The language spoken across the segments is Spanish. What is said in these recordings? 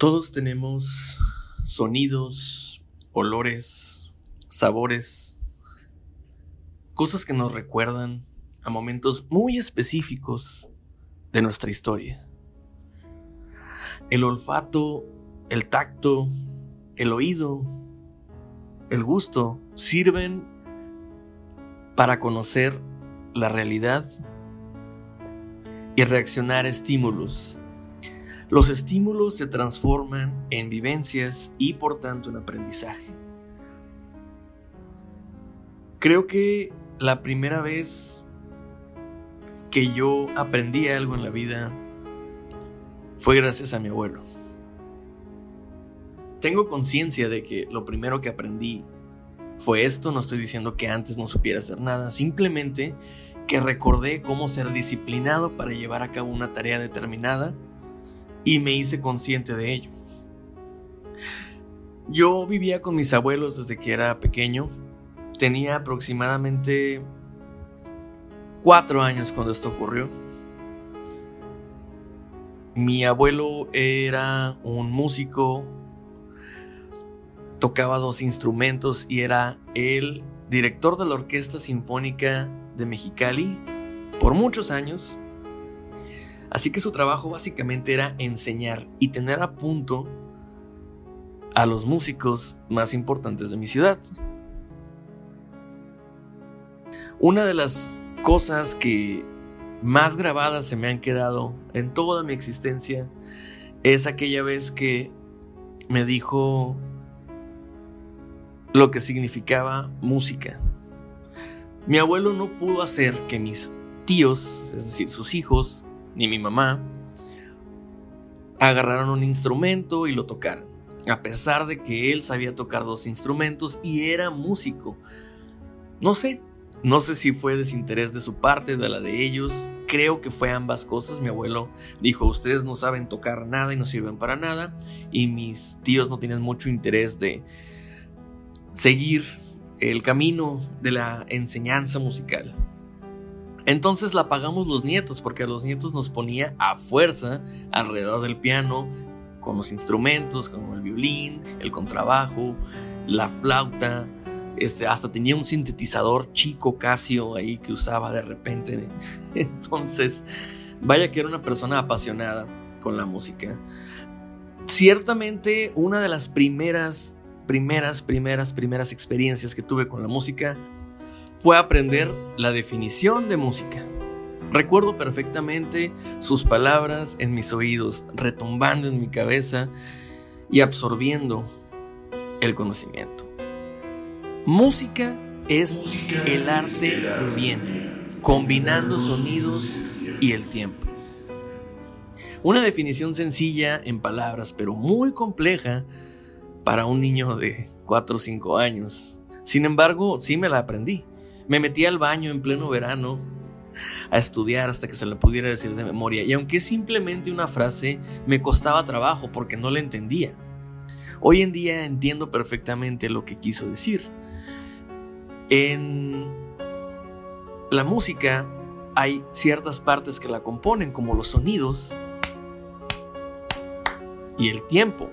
Todos tenemos sonidos, olores, sabores, cosas que nos recuerdan a momentos muy específicos de nuestra historia. El olfato, el tacto, el oído, el gusto sirven para conocer la realidad y reaccionar a estímulos. Los estímulos se transforman en vivencias y por tanto en aprendizaje. Creo que la primera vez que yo aprendí algo en la vida fue gracias a mi abuelo. Tengo conciencia de que lo primero que aprendí fue esto, no estoy diciendo que antes no supiera hacer nada, simplemente que recordé cómo ser disciplinado para llevar a cabo una tarea determinada y me hice consciente de ello. Yo vivía con mis abuelos desde que era pequeño, tenía aproximadamente cuatro años cuando esto ocurrió. Mi abuelo era un músico, tocaba dos instrumentos y era el director de la Orquesta Sinfónica de Mexicali por muchos años. Así que su trabajo básicamente era enseñar y tener a punto a los músicos más importantes de mi ciudad. Una de las cosas que más grabadas se me han quedado en toda mi existencia es aquella vez que me dijo lo que significaba música. Mi abuelo no pudo hacer que mis tíos, es decir, sus hijos, ni mi mamá, agarraron un instrumento y lo tocaran, a pesar de que él sabía tocar dos instrumentos y era músico. No sé, no sé si fue desinterés de su parte, de la de ellos. Creo que fue ambas cosas. Mi abuelo dijo, ustedes no saben tocar nada y no sirven para nada. Y mis tíos no tienen mucho interés de seguir el camino de la enseñanza musical. Entonces la pagamos los nietos, porque a los nietos nos ponía a fuerza alrededor del piano, con los instrumentos, como el violín, el contrabajo, la flauta, este, hasta tenía un sintetizador chico Casio ahí que usaba de repente. Entonces, vaya que era una persona apasionada con la música. Ciertamente, una de las primeras, primeras, primeras, primeras experiencias que tuve con la música fue aprender la definición de música. Recuerdo perfectamente sus palabras en mis oídos, retumbando en mi cabeza y absorbiendo el conocimiento. Música es el arte de bien, combinando sonidos y el tiempo. Una definición sencilla en palabras, pero muy compleja para un niño de 4 o 5 años. Sin embargo, sí me la aprendí. Me metí al baño en pleno verano a estudiar hasta que se la pudiera decir de memoria. Y aunque es simplemente una frase, me costaba trabajo porque no la entendía. Hoy en día entiendo perfectamente lo que quiso decir. En la música hay ciertas partes que la componen, como los sonidos y el tiempo.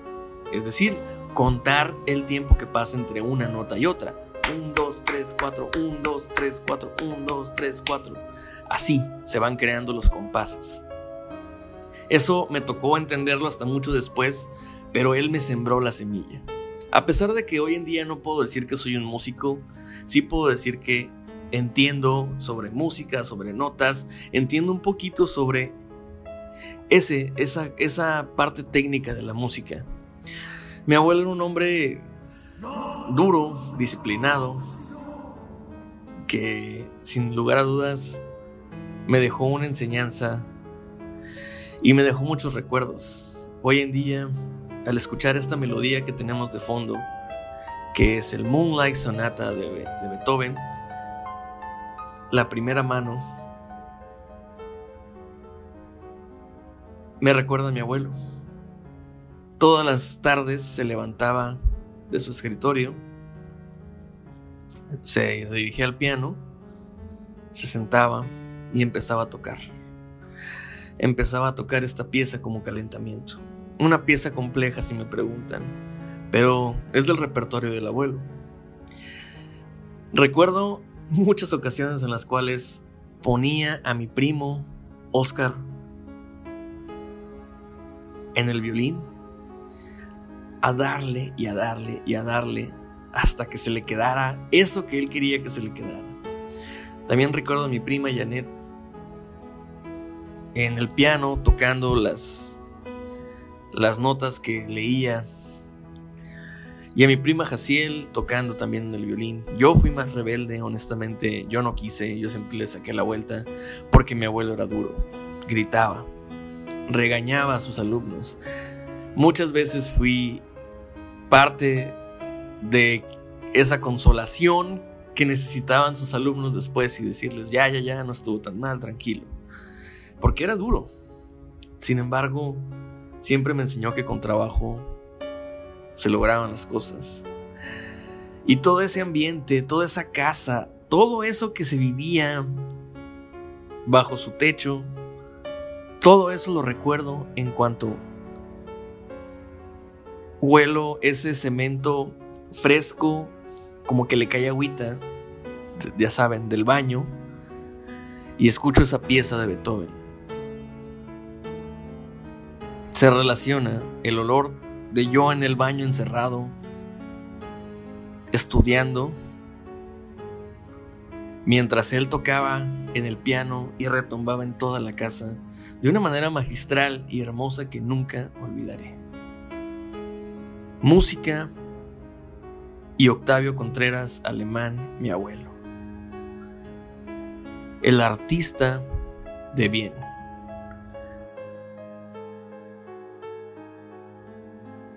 Es decir, contar el tiempo que pasa entre una nota y otra. 1, 2, 3, 4, 1, 2, 3, 4, 1, 2, 3, 4. Así se van creando los compases. Eso me tocó entenderlo hasta mucho después, pero él me sembró la semilla. A pesar de que hoy en día no puedo decir que soy un músico, sí puedo decir que entiendo sobre música, sobre notas, entiendo un poquito sobre ese, esa, esa parte técnica de la música. Mi abuelo era un hombre duro, disciplinado, que sin lugar a dudas me dejó una enseñanza y me dejó muchos recuerdos. Hoy en día, al escuchar esta melodía que tenemos de fondo, que es el Moonlight Sonata de, Beethoven, la primera mano, me recuerda a mi abuelo. Todas las tardes se levantaba de su escritorio, se dirigía al piano, se sentaba y empezaba a tocar. Empezaba a tocar esta pieza como calentamiento. una pieza compleja si me preguntan, pero es del repertorio del abuelo. Recuerdo muchas ocasiones en las cuales ponía a mi primo Oscar en el violín a darle y a darle y a darle hasta que se le quedara eso que él quería que se le quedara. También recuerdo a mi prima Janet en el piano tocando las, las notas que leía. Y a mi prima Jaciel tocando también el violín. Yo fui más rebelde, honestamente. Yo no quise, yo siempre le saqué la vuelta porque mi abuelo era duro. Gritaba, regañaba a sus alumnos. Muchas veces fui parte de esa consolación que necesitaban sus alumnos después y decirles, ya, ya, ya, no estuvo tan mal, tranquilo. Porque era duro. Sin embargo, siempre me enseñó que con trabajo se lograban las cosas. Y todo ese ambiente, toda esa casa, todo eso que se vivía bajo su techo, todo eso lo recuerdo en cuanto huelo ese cemento fresco, como que le cae agüita, ya saben, del baño, y escucho esa pieza de Beethoven. Se relaciona el olor de yo en el baño encerrado, estudiando, mientras él tocaba en el piano y retumbaba en toda la casa de una manera magistral y hermosa que nunca olvidaré. Música y Octavio Contreras Alemán, mi abuelo. El artista de bien.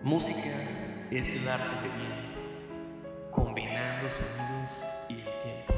Música es el arte de bien, combinando sonidos y el tiempo.